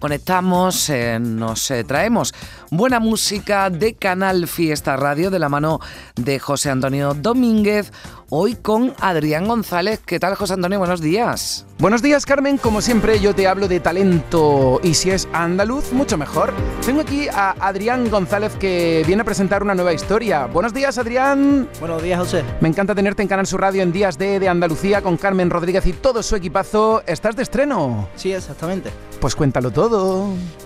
Conectamos, eh, nos eh, traemos buena música de Canal Fiesta Radio de la mano de José Antonio Domínguez, hoy con Adrián González. ¿Qué tal, José Antonio? Buenos días. Buenos días, Carmen. Como siempre, yo te hablo de talento y si es andaluz, mucho mejor. Tengo aquí a Adrián González que viene a presentar una nueva historia. Buenos días, Adrián. Buenos días, José. Me encanta tenerte en Canal Sur Radio en Días de, de Andalucía con Carmen Rodríguez y todo su equipazo. ¿Estás de estreno? Sí, exactamente. Pues cuéntalo todo.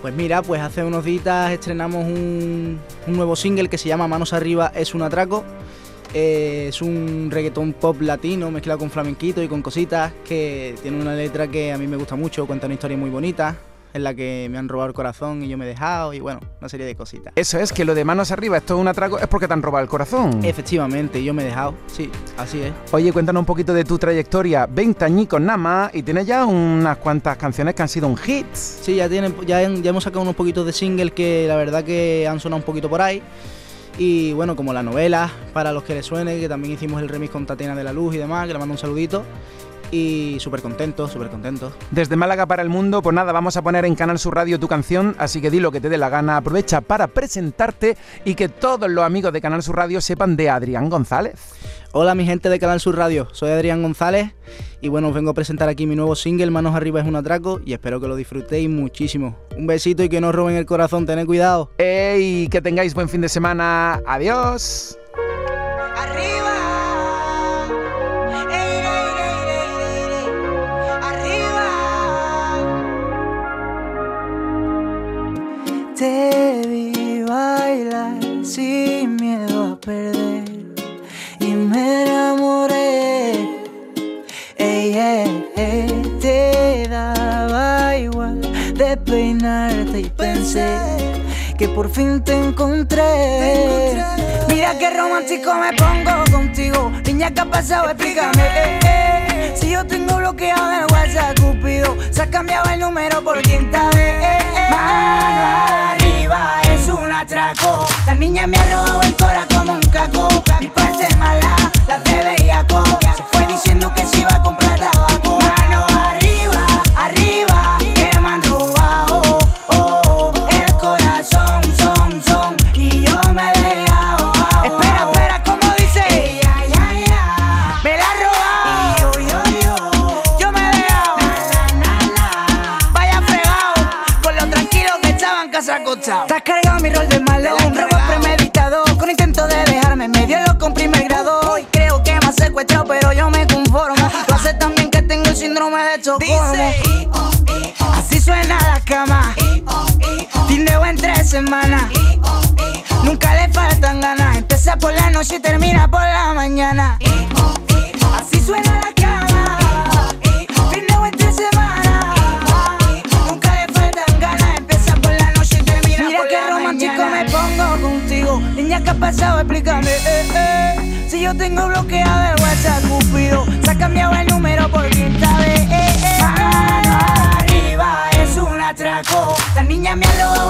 Pues mira, pues hace unos días estrenamos un, nuevo single que se llama Manos Arriba es un atraco. Eh, es un reggaetón pop latino mezclado con flamenquito y con cositas que tiene una letra que a mí me gusta mucho, cuenta una historia muy bonita en la que me han robado el corazón y yo me he dejado y bueno, una serie de cositas. Eso es, que lo de manos arriba, esto es un atraco, es porque te han robado el corazón. Efectivamente, yo me he dejado, sí, así es. Oye, cuéntanos un poquito de tu trayectoria, 20 añicos nada más y tienes ya unas cuantas canciones que han sido un hit. Sí, ya, tienen, ya, ya hemos sacado unos poquitos de single que la verdad que han sonado un poquito por ahí. Y bueno, como la novela, para los que les suene, que también hicimos el remix con Tatiana de la Luz y demás, que le mando un saludito. Y súper contento, súper contento. Desde Málaga para el mundo, pues nada, vamos a poner en Canal Sur Radio tu canción, así que di lo que te dé la gana, aprovecha para presentarte y que todos los amigos de Canal Sur Radio sepan de Adrián González. Hola mi gente de Canal Sur Radio, soy Adrián González y bueno, os vengo a presentar aquí mi nuevo single, Manos Arriba es un atraco y espero que lo disfrutéis muchísimo. Un besito y que no os roben el corazón, tened cuidado. ¡Ey! Que tengáis buen fin de semana. Adiós. Arriba. Que por fin te encontré. Mira qué romántico me pongo contigo. Niña, ¿qué ha pasado? Explícame. Si yo tengo bloqueado el WhatsApp, Cupido, se ha cambiado el número por quinta vez. Mano arriba, es un atraco. La niña me ha robado el cora como un caco. Mi parte mala, la de bellaco. Se fue diciendo que se iba a comprar acostado. Te has cargado mi rol de malo. Un robo premeditado. Con intento de dejarme medio loco en primer grado. Hoy creo que me has secuestrado, pero yo me conformo. Lo hace también que tengo el síndrome de Estocolmo. Así suena la cama. Tindeo en tres semanas. Nunca le faltan ganas. Empieza por la noche y termina por la mañana. Así suena la cama. Explícame. eh, eh. Si yo tengo bloqueado el WhatsApp, Cupido, ha cambiado el número por quinta vez. eh, eh. Arriba, es un atraco. La niña me ha robado